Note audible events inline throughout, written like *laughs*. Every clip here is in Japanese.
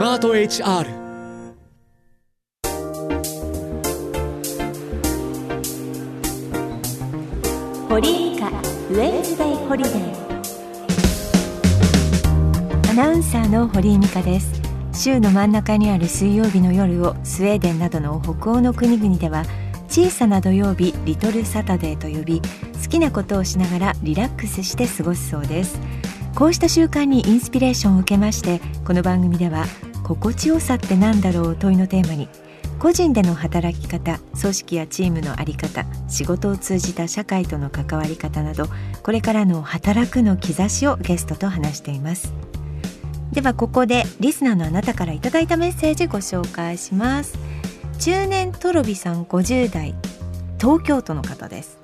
マート HR 堀井美香ウェンズデイホリデー。アナウンサーの堀井美香です。週の真ん中にある水曜日の夜をスウェーデンなどの北欧の国々では小さな土曜日リトルサタデーと呼び好きなことをしながらリラックスして過ごすそうです。こうした習慣にインスピレーションを受けましてこの番組では心地よさって何だろう？問いのテーマに個人での働き方組織やチームの在り方仕事を通じた社会との関わり方などこれからの働くの兆しをゲストと話しています。ではここでリスナーのあなたからいただいたメッセージご紹介します。中年トロビさん50代東京都の方です。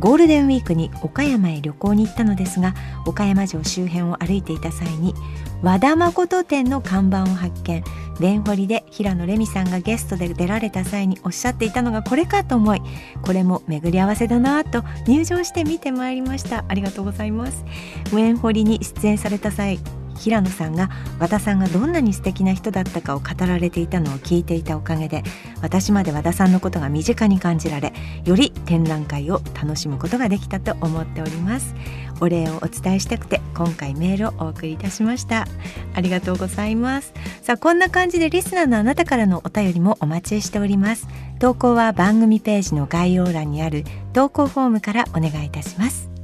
ゴールデンウィークに岡山へ旅行に行ったのですが岡山城周辺を歩いていた際に和田誠店の看板を発見。蓮堀で平野レミさんがゲストで出られた際におっしゃっていたのがこれかと思いこれも巡り合わせだなと入場して見てまいりました。ありがとうございます。蓮堀に出演された際平野さんが和田さんがどんなに素敵な人だったかを語られていたのを聞いていたおかげで私まで和田さんのことが身近に感じられより展覧会を楽しむことができたと思っております。お礼をお伝えしたくて今回メールをお送りいたしましたありがとうございます。さあこんな感じでリスナーのあなたからのお便りもお待ちしております。投稿は番組ページの概要欄にある投稿フォームからお願いいたします。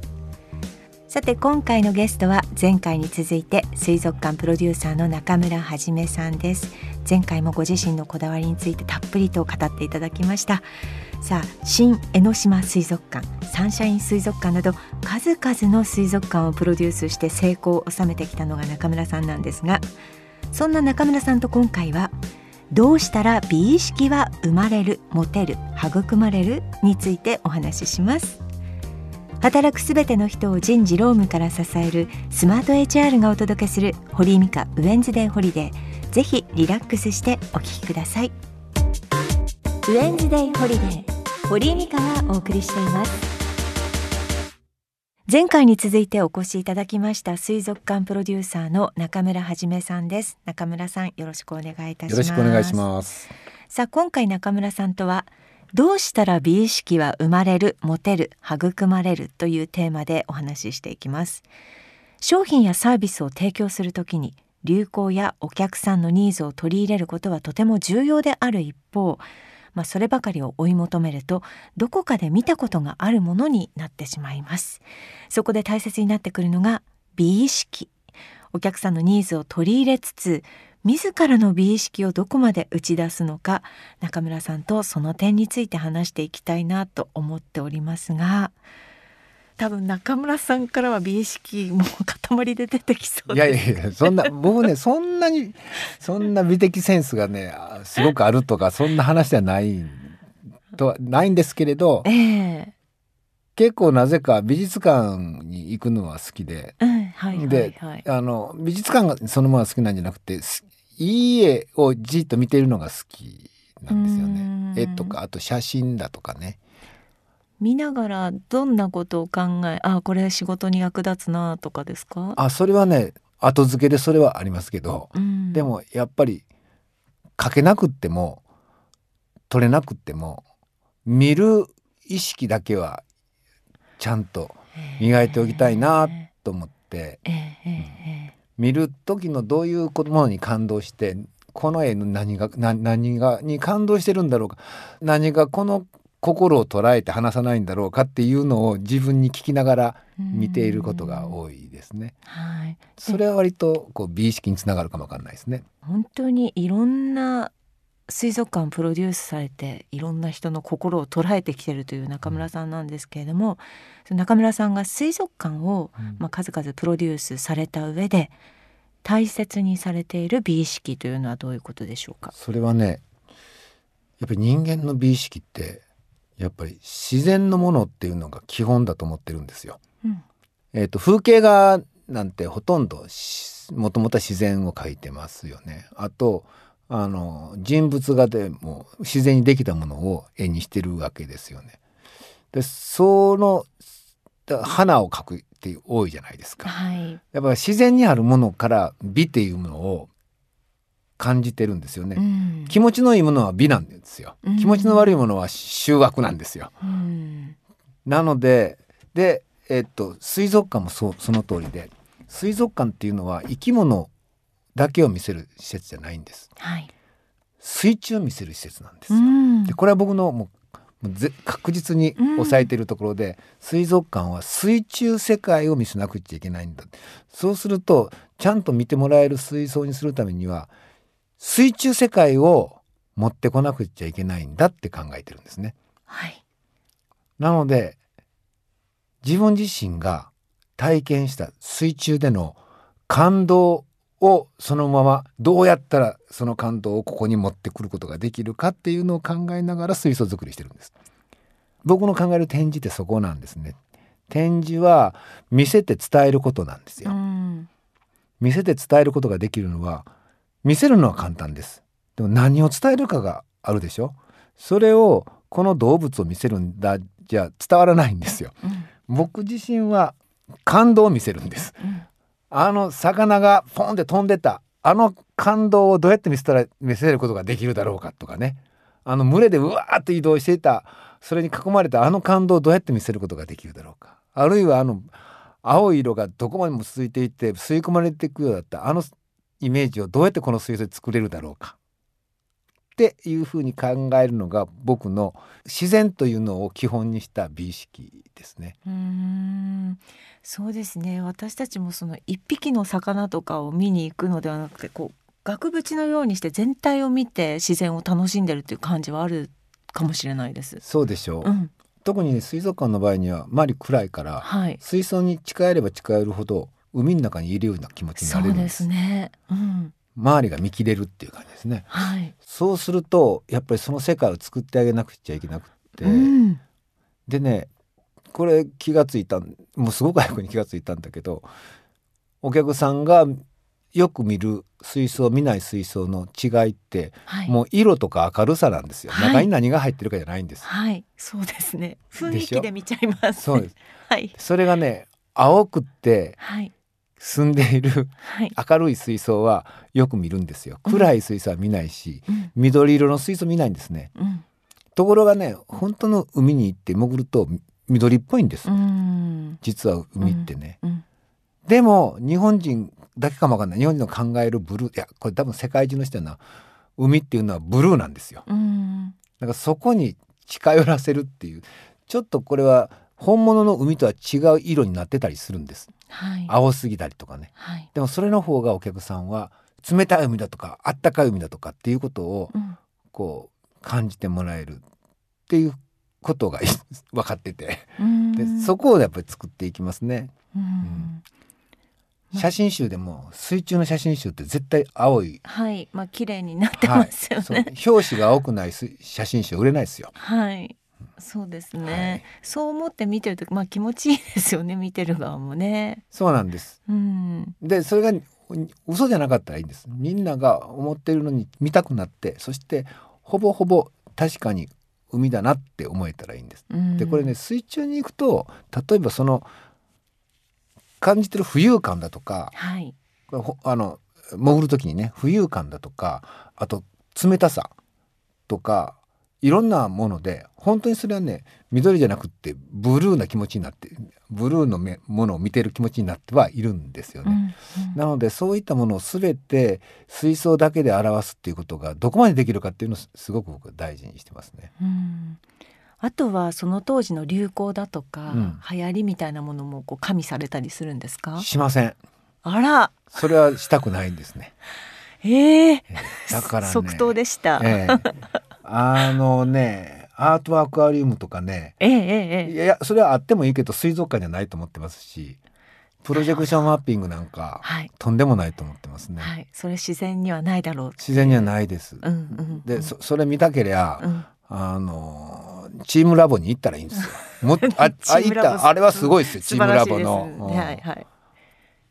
さて今回のゲストは前回に続いて水族館プロデューサーの中村はじめさんです。前回もご自身のこだわりについてたっぷりと語っていただきました。さあ新江ノ島水族館サンシャイン水族館など数々の水族館をプロデュースして成功を収めてきたのが中村さんなんですがそんな中村さんと今回はどうしたら美意識は生まれるモテる育まれるについてお話しします。働くすべての人を人事労務から支えるスマート HR がお届けする堀井美香ウェンズデーホリデー。ぜひリラックスしてお聞きください。ウェンズデーホリデー。堀井美香がお送りしています。前回に続いてお越しいただきました水族館プロデューサーの中村はじめさんです。中村さんよろしくお願いいたします。よろしくお願いします。さあ今回中村さんとはどうしたら美意識は生まれるモテる育まれるというテーマでお話ししていきます。商品やサービスを提供するときに流行やお客さんのニーズを取り入れることはとても重要である一方まあ、そればかりを追い求めるとどこかで見たことがあるものになってしまいます。そこで大切になってくるのが美意識。お客さんのニーズを取り入れつつ自らの美意識をどこまで打ち出すのか中村さんとその点について話していきたいなと思っておりますが多分中村さんからは美意識も塊で出てきそういやいやいやそんな僕ねそんなにそんな美的センスがねすごくあるとかそんな話ではないとはないんですけれど、えー、結構なぜか美術館に行くのは好きで、であの美術館がそのまま好きなんじゃなくていい絵をじっと見てるのが好きなんですよね。絵とかあと写真だとかね。見ながらどんなことを考えあこれ仕事に役立つなとかですか？あそれはね後付けでそれはありますけど、うん、でもやっぱり書けなくっても取れなくっても見る意識だけはちゃんと磨いておきたいなと思って、見る時のどういうものに感動してこの絵の何が何がに感動してるんだろうか。何がこの心を捉えて話さないんだろうかっていうのを自分に聞きながら見ていることが多いですね。はい、それは割とこう美意識につながるかもわかんないですね。本当にいろんな水族館プロデュースされていろんな人の心を捉えてきてるという中村さんなんですけれども、うん、中村さんが水族館を、まあ、数々プロデュースされた上で大切にされている美意識というのはどういうことでしょうか？それはねやっぱり人間の美意識ってやっぱり自然のものっていうのが基本だと思ってるんですよ。うん、えーと、風景画なんてほとんどもともと自然を描いてますよね。あとあの人物画でも自然にできたものを絵にしてるわけですよね。でその花を描くって多いじゃないですか。はい、やっぱ自然にあるものから美っていうものを感じてるんですよね、うん、気持ちのいいものは美なんですよ、うん、気持ちの悪いものは醜悪なんですよ、うん、なのででえっと水族館もそうその通りで水族館っていうのは生き物だけを見せる施設じゃないんです、はい、水中を見せる施設なんです。よ、でこれは僕のもう確実に抑えているところで、水族館は水中世界を見せなくちゃいけないんだ。そうするとちゃんと見てもらえる水槽にするためには水中世界を持ってこなくちゃいけないんだって考えてるんですね。はい、なので自分自身が体験した水中での感動をそのままどうやったらその感動をここに持ってくることができるかっていうのを考えながら水槽作りしてるんです。僕の考える展示ってそこなんですね。展示は見せて伝えることなんですよ。見せて伝えることができるのは見せるのは簡単です。でも何を伝えるかがあるでしょ。それをこの動物を見せるんだじゃ伝わらないんですよ。うん、僕自身は感動を見せるんです。うんあの魚がポンって飛んでた。あの感動をどうやって見せたら見せることができるだろうかとかね。あの群れでうわーって移動していた。それに囲まれた。あの感動をどうやって見せることができるだろうか。あるいはあの青い色がどこまでも続いていって吸い込まれていくようだった。あのイメージをどうやってこの水槽で作れるだろうか。っていうふうに考えるのが僕の自然というのを基本にした美意識ですね。うんそうですね私たちもその一匹の魚とかを見に行くのではなくてこう額縁のようにして全体を見て自然を楽しんでるっていう感じはあるかもしれないです。そうでしょう、うん、特に水族館の場合には周り暗いから、はい、水槽に近寄れば近寄るほど海の中にいるような気持ちになれるんです。そうですね、うん周りが見切れるっていう感じですね、はい、そうするとやっぱりその世界を作ってあげなくちゃいけなくて、うん、でねこれ気がついたもうすごく早くに気がついたんだけどお客さんがよく見る水槽見ない水槽の違いって、はい、もう色とか明るさなんですよ、はい、中に何が入ってるかじゃないんです。はい。そうですね。雰囲気で見ちゃいます、ね、そうです。*laughs* はい。それがね青くって、はい、住んでいる明るい水槽はよく見るんですよ、暗い水槽は見ないし、うん、緑色の水槽見ないんですね、うん、ところがね本当の海に行って潜ると緑っぽいんです、実は海ってね、でも日本人だけかもわかんない。日本人の考えるブルーいやこれ多分世界中の人は海っていうのはブルーなんですよ、だからそこに近寄らせるっていう。ちょっとこれは本物の海とは違う色になってたりするんです、はい、青すぎたりとかね、はい、でもそれの方がお客さんは冷たい海だとかあったかい海だとかっていうことをこう感じてもらえるっていうことが *laughs* 分かってて。でそこをやっぱり作っていきますね。うん。写真集でも水中の写真集って絶対青い。はい。まあ綺麗になってますよね、はい、表紙が青くない写真集売れないですよ。はいそうですね、はい、そう思って見てるとまあ気持ちいいですよね見てる側もね。そうなんです、うん、でそれが嘘じゃなかったらいいんです。みんなが思ってるのに見たくなってそしてほぼほぼ確かに海だなって思えたらいいんです、うん、でこれね水中に行くと例えばその感じてる浮遊感だとか、はい、あの潜る時にね浮遊感だとかあと冷たさとかいろんなもので本当にそれはね緑じゃなくってブルーな気持ちになってブルーのものを見てる気持ちになってはいるんですよね。うんうん、なのでそういったものを全て水槽だけで表すっていうことがどこまでできるかっていうのをすごく僕大事にしてますね。うん。あとはその当時の流行だとか、うん、流行りみたいなものもこう加味されたりするんですか？しません。あら。それはしたくないんですね。ええー、だから、ね、即答でした、えー、あのねアートアクアリウムとかね、ええええ、いやそれはあってもいいけど水族館じゃないと思ってますしプロジェクションマッピングなんか、はい、とんでもないと思ってますね、はい、それ自然にはないだろう自然にはないです、うんうんうん、でそそれ見たけりゃ、うん、あのチームラボに行ったらいいんですよ。もあ *laughs* あ行った。あれはすごいですよチームラボの、はいはい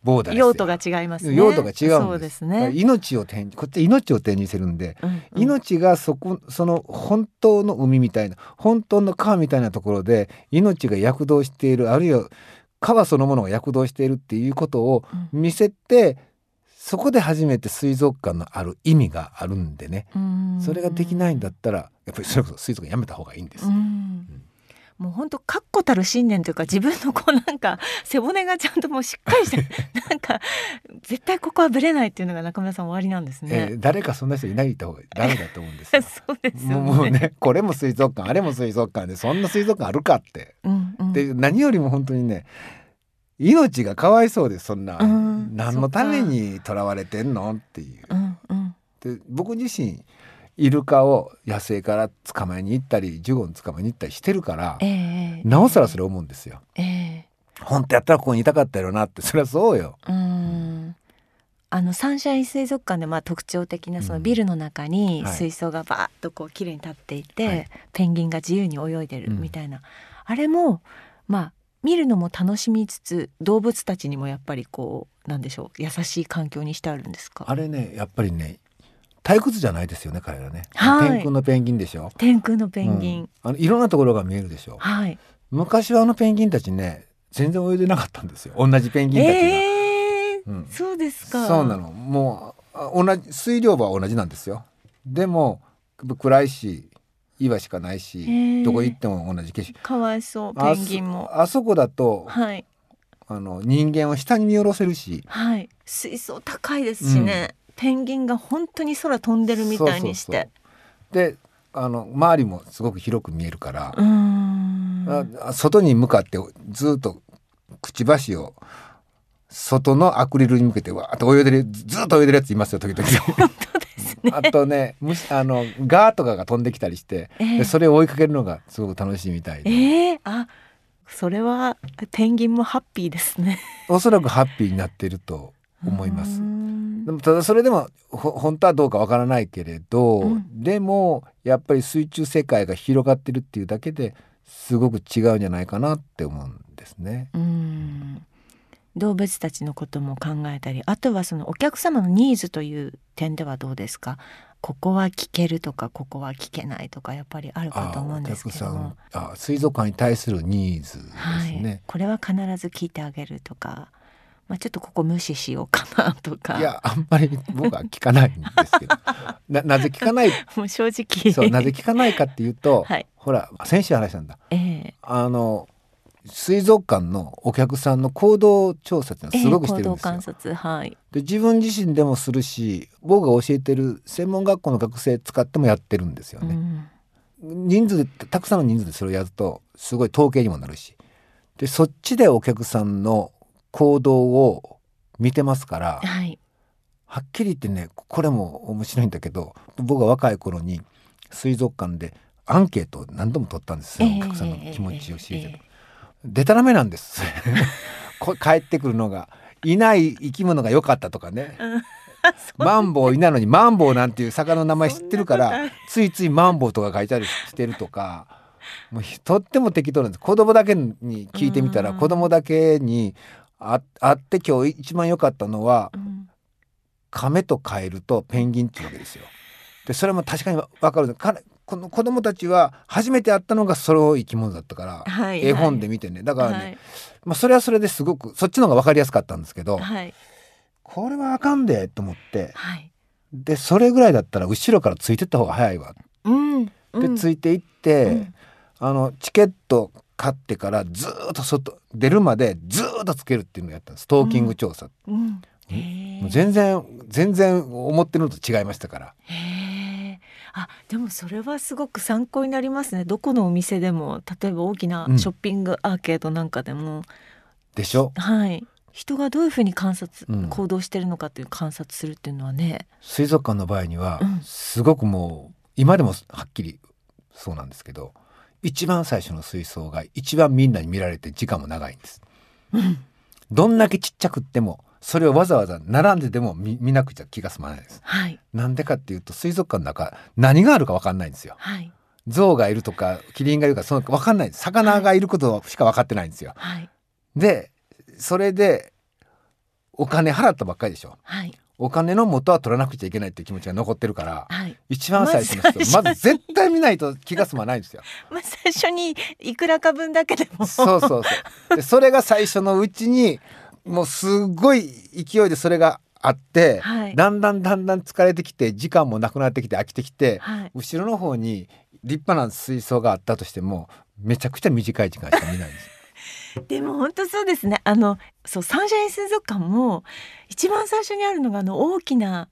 ボーダー用途が違います、ね、用途が違うんです。ね。命を点こっち命を点にするんで、うんうん、命がそこその本当の海みたいな本当の川みたいなところで命が躍動しているあるいは川そのものが躍動しているっていうことを見せて、そこで初めて水族館のある意味があるんでね。それができないんだったらやっぱりそれこそ水族館やめた方がいいんです。もう本当確固たる信念というか自分のこうなんか *laughs* 背骨がちゃんともうしっかりして *laughs* なんか絶対ここはぶれないっていうのが中村さん終わりなんですね、えー、誰かそんな人いないった方がダメだと思うんですよ。*laughs* そうですよ、ね、もうねこれも水族館あれも水族館でそんな水族館あるかって、うんうん、で何よりも本当にね命がかわいそうですそんな、うん、何のためにとらわれてんのっていう。うんうん、で僕自身イルカを野生から捕まえに行ったりジュゴン捕まえに行ったりしてるから、えー、なおさらそれ思うんですよ。えー、本当やったらここにいたかったよなってそれはそうよ。うん。あのサンシャイン水族館でまあ特徴的なそのビルの中に水槽がバーッとこう綺麗に立っていて、はい、ペンギンが自由に泳いでるみたいな、うん、あれもまあ見るのも楽しみつつ動物たちにもやっぱりこうなんでしょう優しい環境にしてあるんですか？あれねやっぱりね退屈じゃないですよね彼らね、はい、天空のペンギンでしょ。天空のペンギン、うん、あのいろんなところが見えるでしょ。はい。昔はあのペンギンたちね全然泳いでなかったんですよ。同じペンギンたちが、えーうん、そうですか。そうなの。もう同じ水量は同じなんですよ。でも暗いし岩しかないし、どこ行っても同じ景色。かわいそうペンギンも。あそこだと、はい、あの人間を下に見下ろせるし、はい、水槽高いですしね、うん、ペンギンが本当に空飛んでるみたいにしてであの周りもすごく広く見えるからあ外に向かってずっとくちばしを外のアクリルに向けてわーっと泳いでるずっと泳いでるやついますよ時々。*laughs* 本当ですね。あとねむあのガーとかが飛んできたりして、えー、それを追いかけるのがすごく楽しいみたいで。えー、あそれはペンギンもハッピーですね。おそらくハッピーになっていると思います。でもただそれでも本当はどうかわからないけれど、うん、でもやっぱり水中世界が広がってるっていうだけですごく違うんじゃないかなって思うんですね。うん。動物たちのことも考えたりあとはそのお客様のニーズという点ではどうですか？ここは聞けるとかここは聞けないとかやっぱりあるかと思うんですけども。あ水族館に対するニーズですね、はい、これは必ず聞いてあげるとかまあ、ちょっとここ無視しようかなとか。いやあんまり僕は聞かないんですけど *laughs* ななぜ聞かない？もう正直。そうなぜ聞かないかっていうと、はい、ほら先週話したんだ、えー、あの水族館のお客さんの行動調査ってすごくしてるんですよ。えー、観察。はい、で自分自身でもするし僕が教えてる専門学校の学生使ってもやってるんですよね。うん、人数たくさんの人数でそれをやるとすごい統計にもなるし。でそっちでお客さんの行動を見てますから、はい、はっきり言ってねこれも面白いんだけど僕が若い頃に水族館でアンケートを何度も取ったんですよ、えー、お客さんの気持ちを知りたい。えーえ。ーでたらめなんです。*laughs* 帰ってくるのがいない生き物が良かったとかね、マンボウいないのにマンボウなんていう魚の名前知ってるからついついマンボウとか書いたりしてるとか。もうとっても適当なんです。子供だけに聞いてみたら子供だけにああって今日一番良かったのは、うん、亀とカエルとペンギンっていうわけですよ。でそれも確かに分かるこの子供たちは初めて会ったのがその生き物だったから、はい、絵本で見てね。だからね、はい、まあ、それはそれですごくそっちの方が分かりやすかったんですけど、はい、これはあかんでと思って、でそれぐらいだったら後ろからついてった方が早いわ、うん、でついていって、うん、あのチケット買ってからずっと外出るまでずっとつけるっていうのをやったんです。ストーキング調査、うん。うん、全然全然思ってるのと違いましたから。あでもそれはすごく参考になりますね。どこのお店でも例えば大きなショッピングアーケードなんかでも、うん、でしょ？はい。人がどういうふうに観察、うん、行動してるのかっていう観察するっていうのはね。水族館の場合には、すごくもう今でもはっきりそうなんですけど一番最初の水槽が一番みんなに見られて時間も長いんです、うん、どんだけちっちゃくってもそれをわざわざ並んででも見見なくちゃ気が済まないです。はい、なんでかっていうと水族館の中何があるか分かんないんですよ。はい、象がいるとかキリンがいるかその分かんない魚がいることしか分かってないんですよ。はい、でそれでお金払ったばっかりでしょ。はい、お金の元は取らなくちゃいけないっていう気持ちが残ってるから、はい、一番最初の人まず絶対見ないと気が済まないんですよ。*laughs* まあ最初にいくらか分だけでも。そうそうそう。でそれが最初のうちにもうすごい勢いでそれがあって、はい、だんだんだんだん疲れてきて時間もなくなってきて飽きてきて、はい、後ろの方に立派な水槽があったとしてもめちゃくちゃ短い時間しか見ないんです。でも本当そうですね。あのそうサンシャイン水族館も一番最初にあるのがあの大きな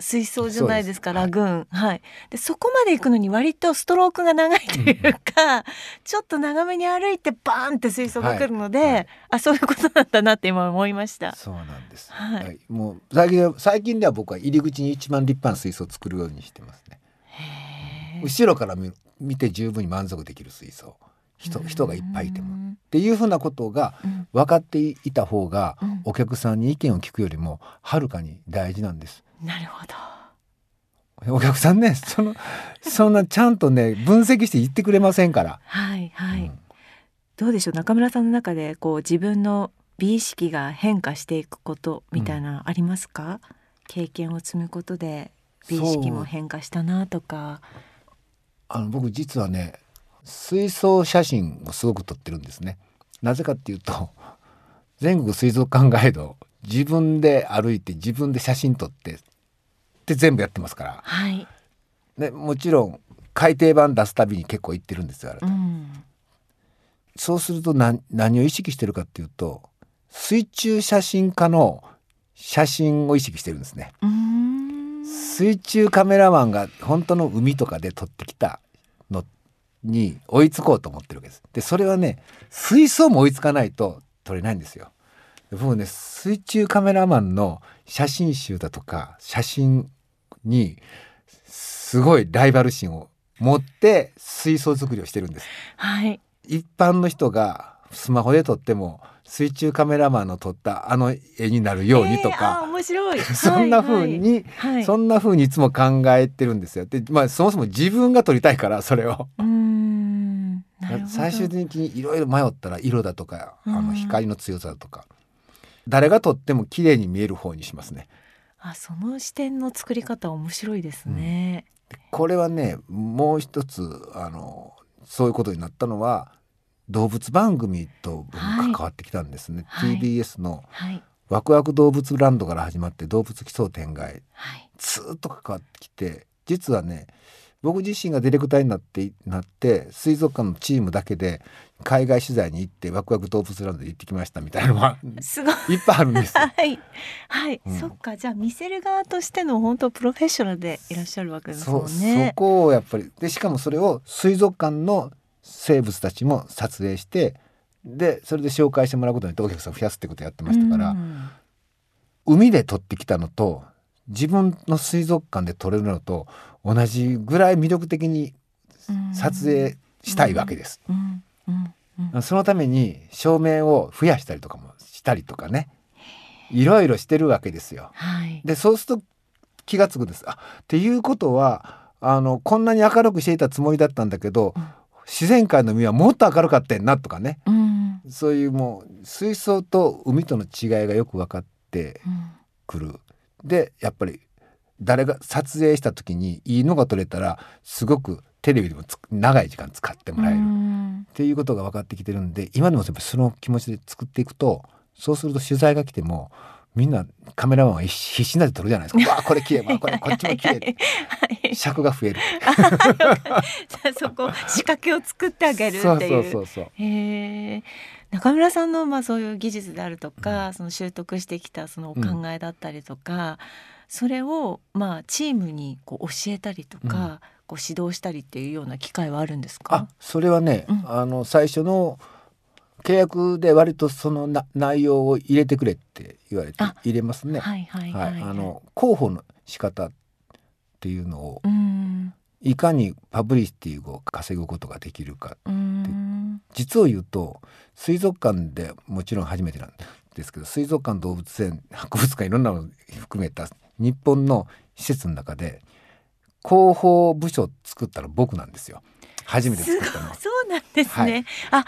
水槽じゃないですか、うん、ラグーン、はい、はい、でそこまで行くのに割とストロークが長いというか、うん、ちょっと長めに歩いてバーンって水槽が来るので、はい。はい、あそういうことだったなって今思いました。そうなんです、はい、もう最近最近では僕は入り口に一番立派な水槽を作るようにしてますね。後ろから見て十分に満足できる水槽人人がいっぱいいても。っていうふうなことが分かっていた方が、お客さんに意見を聞くよりもはるかに大事なんです。なるほど。お客さんねそのそんなちゃんとね分析して言ってくれませんから。はいはい、うん、どうでしょう？中村さんの中でこう自分の美意識が変化していくことみたいなありますか、うん、経験を積むことで美意識も変化したなとか。あの僕実はね水槽写真をすごく撮ってるんですね。なぜかっていうと全国水族館ガイド自分で歩いて自分で写真撮ってって全部やってますから、はい、でもちろん改訂版出すたびに結構行ってるんですよあれ、うん、そうすると何何を意識してるかっていうと水中写真家の写真を意識してるんですね。水中カメラマンが本当の海とかで撮ってきたに追いつこうと思ってるわけです。でそれはね水槽も追いつかないと撮れないんですよ。僕ね水中カメラマンの写真集だとか写真にすごいライバル心を持って水槽作りをしてるんです。はい、一般の人がスマホで撮っても水中カメラマンの撮ったあの絵になるようにとか、えー、面白い *laughs* そんな風に、はいはい、そんな風にいつも考えてるんですよ。でまあそもそも自分が撮りたいからそれを。最終的にいろいろ迷ったら色だとかあの光の強さだとか、誰が撮っても綺麗に見える方にしますね。あその視点の作り方面白いですね。うん、これはねもう一つあのそういうことになったのは動物番組と関わってきたんですね、はい、TBS の「ワクワク動物ランド」から始まって動物奇想天外、はい、ずっと関わってきて実はね僕自身がディレクターになってなって水族館のチームだけで海外取材に行ってワクワク動物ランドで行ってきましたみたいなのはすごい。いっぱいあるんですはい、はい、うん、そっか。じゃあ見せる側としての本当プロフェッショナルでいらっしゃるわけですもんね。そこをやっぱりでしかもそれを水族館の生物たちも撮影してでそれで紹介してもらうことによってお客さんを増やすってことをやってましたから、うん、海で撮ってきたのと自分の水族館で撮れるのと同じぐらい魅力的に撮影したいわけです。そのために照明を増やしたりとかもしたりとかね。いろいろしてるわけですよ。はい、でそうすると気が付くんです。あっていうことはあのこんなに明るくしていたつもりだったんだけど、うん。自然界の海はもっと明るかったんなとかね、うん、そういうもう水槽と海との違いがよく分かってくる。うん、でやっぱり誰が撮影した時にいいのが撮れたらすごくテレビでも長い時間使ってもらえる、うん、っていうことが分かってきてるんで今でもやっぱその気持ちで作っていくとそうすると取材が来てもみんなカメラマンは必死になって撮るじゃないですか。*laughs* わあこれ綺麗わこれこっちも綺麗。はい、尺が増える。*laughs* じゃそこ仕掛けを作ってあげるっていう。そうそうそうそう。へえ。中村さんのまあそういう技術であるとか、うん、その習得してきたそのお考えだったりとか、うん、それをまあチームにこう教えたりとか、うん、こう指導したりっていうような機会はあるんですか？あ、それはね、あの最初の契約で割とそのな内容を入れてくれって言われて入れますね。はいはいはい、はい、あの広報の仕方っていうのをいかにパブリシティを稼ぐことができるかって実を言うと水族館でもちろん初めてなんですけど水族館動物園博物館いろんなの含めた日本の施設の中で広報部署を作ったの僕なんですよ。初めて作ったのそうなんですね。はい、あ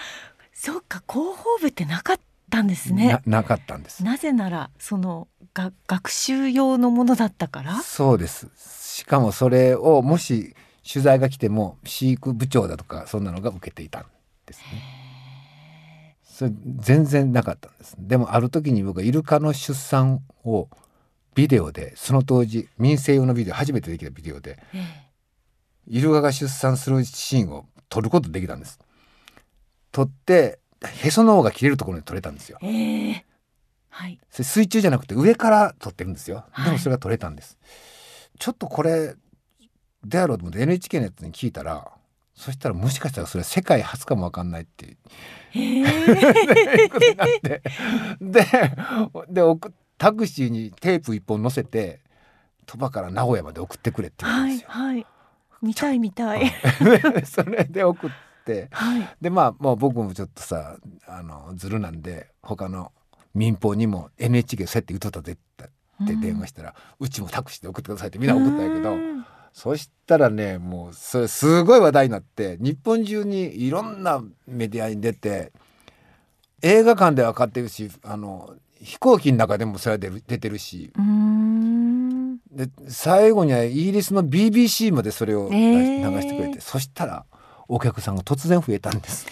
そうか。広報部ってなかったんですね。なかったんです。なぜならそのが学習用のものだったから？そうです。しかもそれをもし取材が来ても飼育部長だとかそんなのが受けていたんですね。それ全然なかったんです。でもある時に僕はイルカの出産をビデオでその当時民生用のビデオ初めてできたビデオで、イルカが出産するシーンを撮ることできたんです。撮ってへその緒が切れるところに撮れたんですよ、えーはい、水中じゃなくて上から撮ってるんですよ。でもそれが撮れたんです、はい、ちょっとこれであろうと思って NHK のやつに聞いたらそしたらもしかしたらそれ世界初かも分かんないって *laughs* いうことになって。ででタクシーにテープ一本乗せて鳥羽から名古屋まで送ってくれって言うんですよ。はいはい、見たい見たい。*laughs* それで送って、はい、でまあもう僕もちょっとさあのずるなんで他の民放にも NHK そうやって言うとったでって電話したら、うん、うちもタクシーで送ってくださいってみんな送ったんやけど。そしたらねもうそれすごい話題になって日本中にいろんなメディアに出て映画館では買ってるしあの飛行機の中でもそれは出る出てるし。で最後にはイギリスの BBC までそれを流してくれて、えー、そしたらお客さんが突然増えたんです。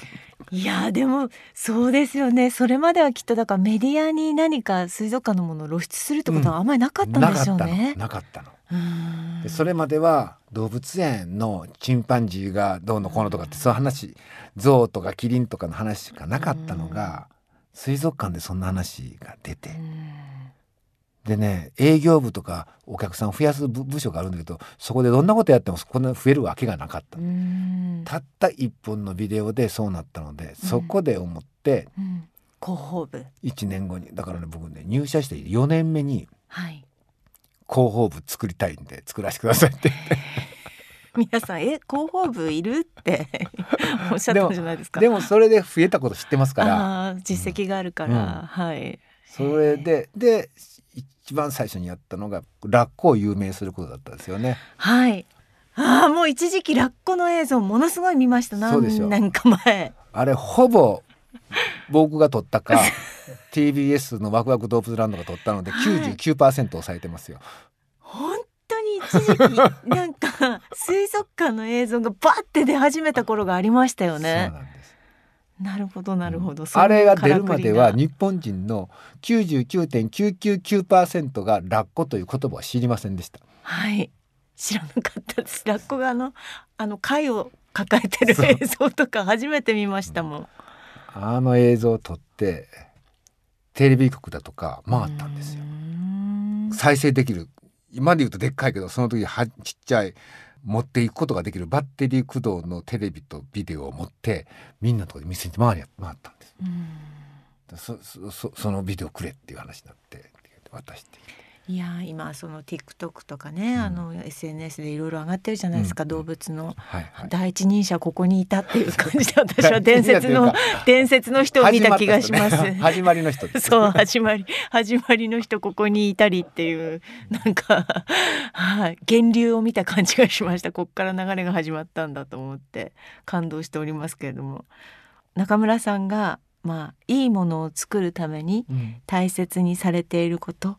いやでもそうですよね。それまではきっとだからメディアに何か水族館のものを露出するってことはあんまりなかったんでしょうね。うん、なかったの。でそれまでは動物園のチンパンジーがどうのこうのとかってそういう話ゾウとかキリンとかの話しかなかったのが水族館でそんな話が出て。でね営業部とかお客さん増やす部署があるんだけどそこでどんなことやってもこんな増えるわけがなかった。たった一本のビデオでそうなったのでそこで思って、うん。うん、広報部。1年後にだからね僕ね入社して4年目に、はい、広報部作りたいんで作らせてくださいって皆さんえ広報部いる？って *laughs* おっしゃったじゃないですか。でもそれで増えたこと知ってますから。実績があるから、うん、はい。それでで一番最初にやったのがラッコを有名することだったんですよね。はい。ああもう一時期ラッコの映像ものすごい見ました。何年か前。あれほぼ僕が撮ったか *laughs* TBS のワクワク動物ランドが撮ったので99%抑えてますよ。一時期なんか水族館の映像がバッて出始めた頃がありましたよね。なるほどなるほど、うん、あれが出るまでは日本人の99.999%がラッコという言葉は知りませんでした。はい。知らなかったです。ラッコがあのあの貝を抱えてる映像とか初めて見ましたもん。あの映像を撮ってテレビ局だとか回ったんですよ。再生できる今で言うとでっかいけどその時はちっちゃい持っていくことができるバッテリー駆動のテレビとビデオを持ってみんなのとこで見せて回り回ったんです。そそそのビデオくれっていう話になって渡して。いや今その TikTok とかね、うん、あの SNS でいろいろ上がってるじゃないですか、うん、動物の、はいはい、第一人者ここにいたっていう感じで私は伝説の *laughs* 伝説の人を見た気がします。始まりの人そう始まり始まりの人ここにいたりっていうなんか *laughs* はい、源流を見た感じがしました。ここから流れが始まったんだと思って感動しておりますけれども。中村さんがまあいいものを作るために大切にされていること、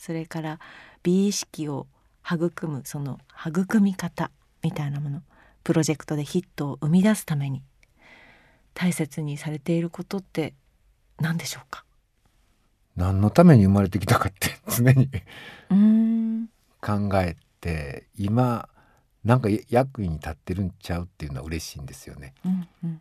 それから美意識を育むその育み方みたいなものプロジェクトでヒットを生み出すために大切にされていることって何でしょうか？何のために生まれてきたかって *laughs* 常に考えて今なんか役に立ってるんちゃうっていうのは嬉しいんですよね。うんうん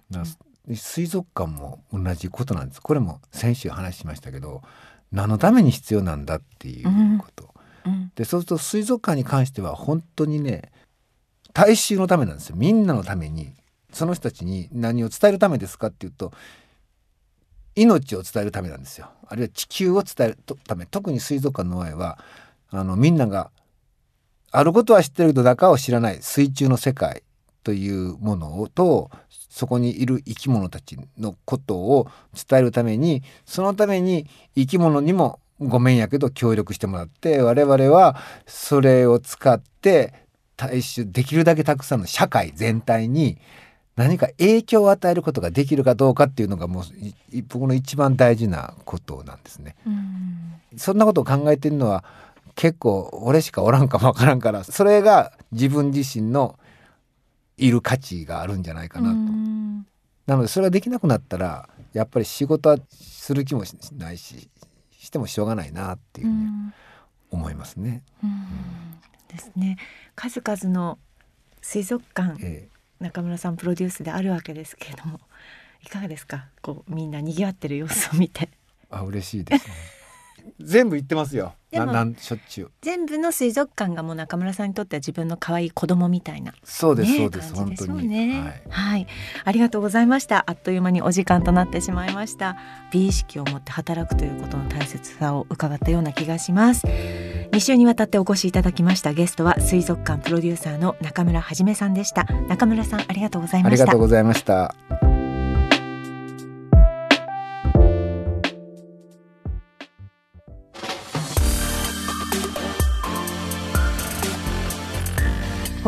うん、水族館も同じことなんです。これも先週話しましたけど何のために必要なんだっていうこと。うん、でそうすると水族館に関しては本当にね大衆のためなんですよ。みんなのために。その人たちに何を伝えるためですかっていうと命を伝えるためなんですよ。あるいは地球を伝えるため。特に水族館の場合はあのみんながあることは知ってるけど中を知らない水中の世界というものとそこにいる生き物たちのことを伝えるためにそのために生き物にもごめんやけど協力してもらって我々はそれを使って大衆できるだけたくさんの社会全体に何か影響を与えることができるかどうかっていうのがもう僕の一番大事なことなんですね。そんなことを考えてるのは結構俺しかおらんかもわからんからそれが自分自身のいる価値があるんじゃないかなと。なのでそれができなくなったらやっぱり仕事はする気もしないししてもしょうがないなっていう、ね、思いますね。うん。ですね。数々の水族館、ええ、中村さんプロデュースであるわけですけれどもいかがですか？こうみんな賑わってる様子を見て。あ嬉しいです、ね、全部行ってますよ。でもなんしょっちゅう。全部の水族館がもう中村さんにとっては自分の可愛い子供みたいな。そうです、ね、そうです本当にね、はい、はい、ありがとうございました。あっという間にお時間となってしまいました。美意識を持って働くということの大切さを伺ったような気がします。2週にわたってお越しいただきました。ゲストは水族館プロデューサーの中村はじめさんでした。中村さんありがとうございました。ありがとうございました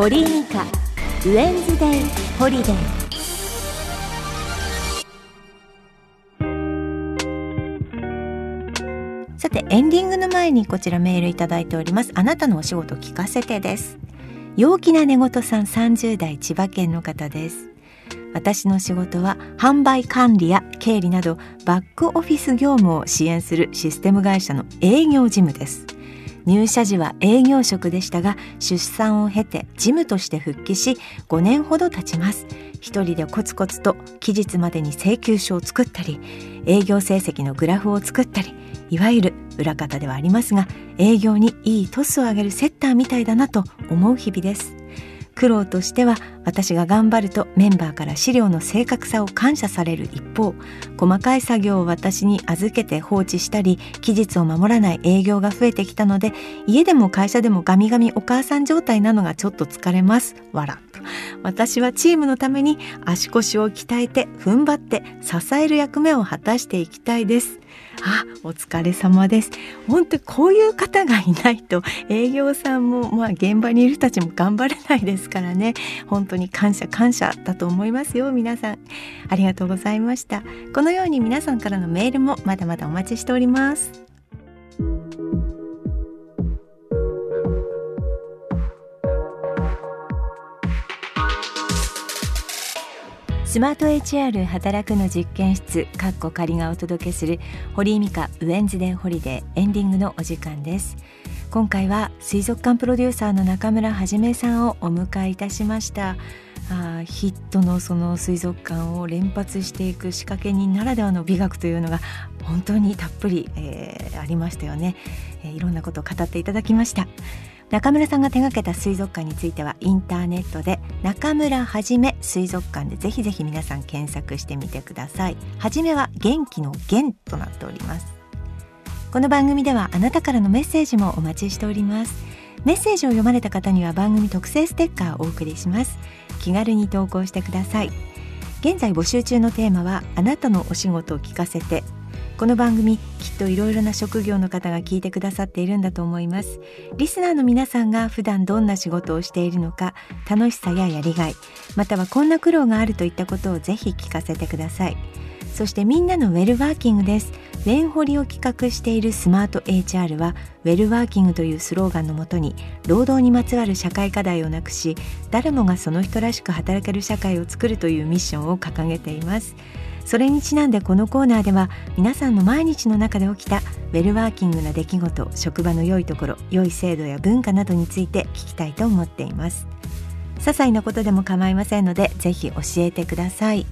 堀井美香ウェンズデイホリデーさてエンディングの前にこちらメールいただいております。あなたのお仕事聞かせてです。陽気な寝言さん30代千葉県の方です。私の仕事は販売管理や経理などバックオフィス業務を支援するシステム会社の営業事務です。入社時は営業職でしたが出産を経て事務として復帰し5年ほど経ちます。一人でコツコツと期日までに請求書を作ったり営業成績のグラフを作ったりいわゆる裏方ではありますが営業にいいトスを上げるセッターみたいだなと思う日々です。苦労としては私が頑張るとメンバーから資料の正確さを感謝される一方細かい作業を私に預けて放置したり期日を守らない営業が増えてきたので家でも会社でもガミガミお母さん状態なのがちょっと疲れます。わら私はチームのために足腰を鍛えて踏ん張って支える役目を果たしていきたいです。あお疲れ様です。本当にこういう方がいないと営業さんもまあ現場にいる人たちも頑張れないですからね。本当に感謝感謝だと思いますよ。皆さんありがとうございました。このように皆さんからのメールもまだまだお待ちしております。スマート HR 働くの実験室かっこ仮がお届けする堀井美香ウェンズデーホリデーエンディングのお時間です。今回は水族館プロデューサーの中村はじめさんをお迎えいたしました。あヒットのその水族館を連発していく仕掛け人ならではの美学というのが本当にたっぷり、えー、ありましたよね、えー、いろんなことを語っていただきました。中村さんが手掛けた水族館についてはインターネットで中村はじめ水族館でぜひぜひ皆さん検索してみてください。はじめは元気の元となっております。この番組ではあなたからのメッセージもお待ちしております。メッセージを読まれた方には番組特製ステッカーをお送りします。気軽に投稿してください。現在募集中のテーマはあなたのお仕事を聞かせてこの番組きっといろいろな職業の方が聞いてくださっているんだと思います。リスナーの皆さんが普段どんな仕事をしているのか楽しさややりがいまたはこんな苦労があるといったことをぜひ聞かせてください。そしてみんなのウェルワーキングです。ウェンホリを企画しているスマート HR はウェルワーキングというスローガンのもとに労働にまつわる社会課題をなくし誰もがその人らしく働ける社会を作るというミッションを掲げています。それにちなんでこのコーナーでは皆さんの毎日の中で起きたウェルワーキングな出来事職場の良いところ良い制度や文化などについて聞きたいと思っています。些細なことでも構いませんのでぜひ教えてください。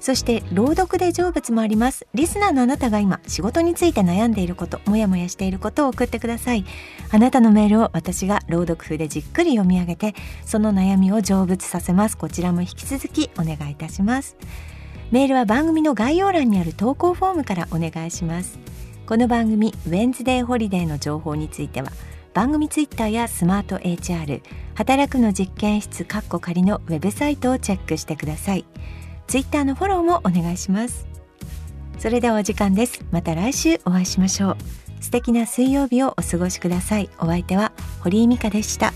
そして朗読で成仏もあります。リスナーのあなたが今仕事について悩んでいることもやもやしていることを送ってください。あなたのメールを私が朗読風でじっくり読み上げてその悩みを成仏させます。こちらも引き続きお願いいたします。メールは番組の概要欄にある投稿フォームからお願いします。この番組ウェンズデーホリデーの情報については番組ツイッターやスマート HR 働くの実験室カッコ仮のウェブサイトをチェックしてください。ツイッターのフォローもお願いします。それではお時間です。また来週お会いしましょう。素敵な水曜日をお過ごしください。お相手は堀井美香でした。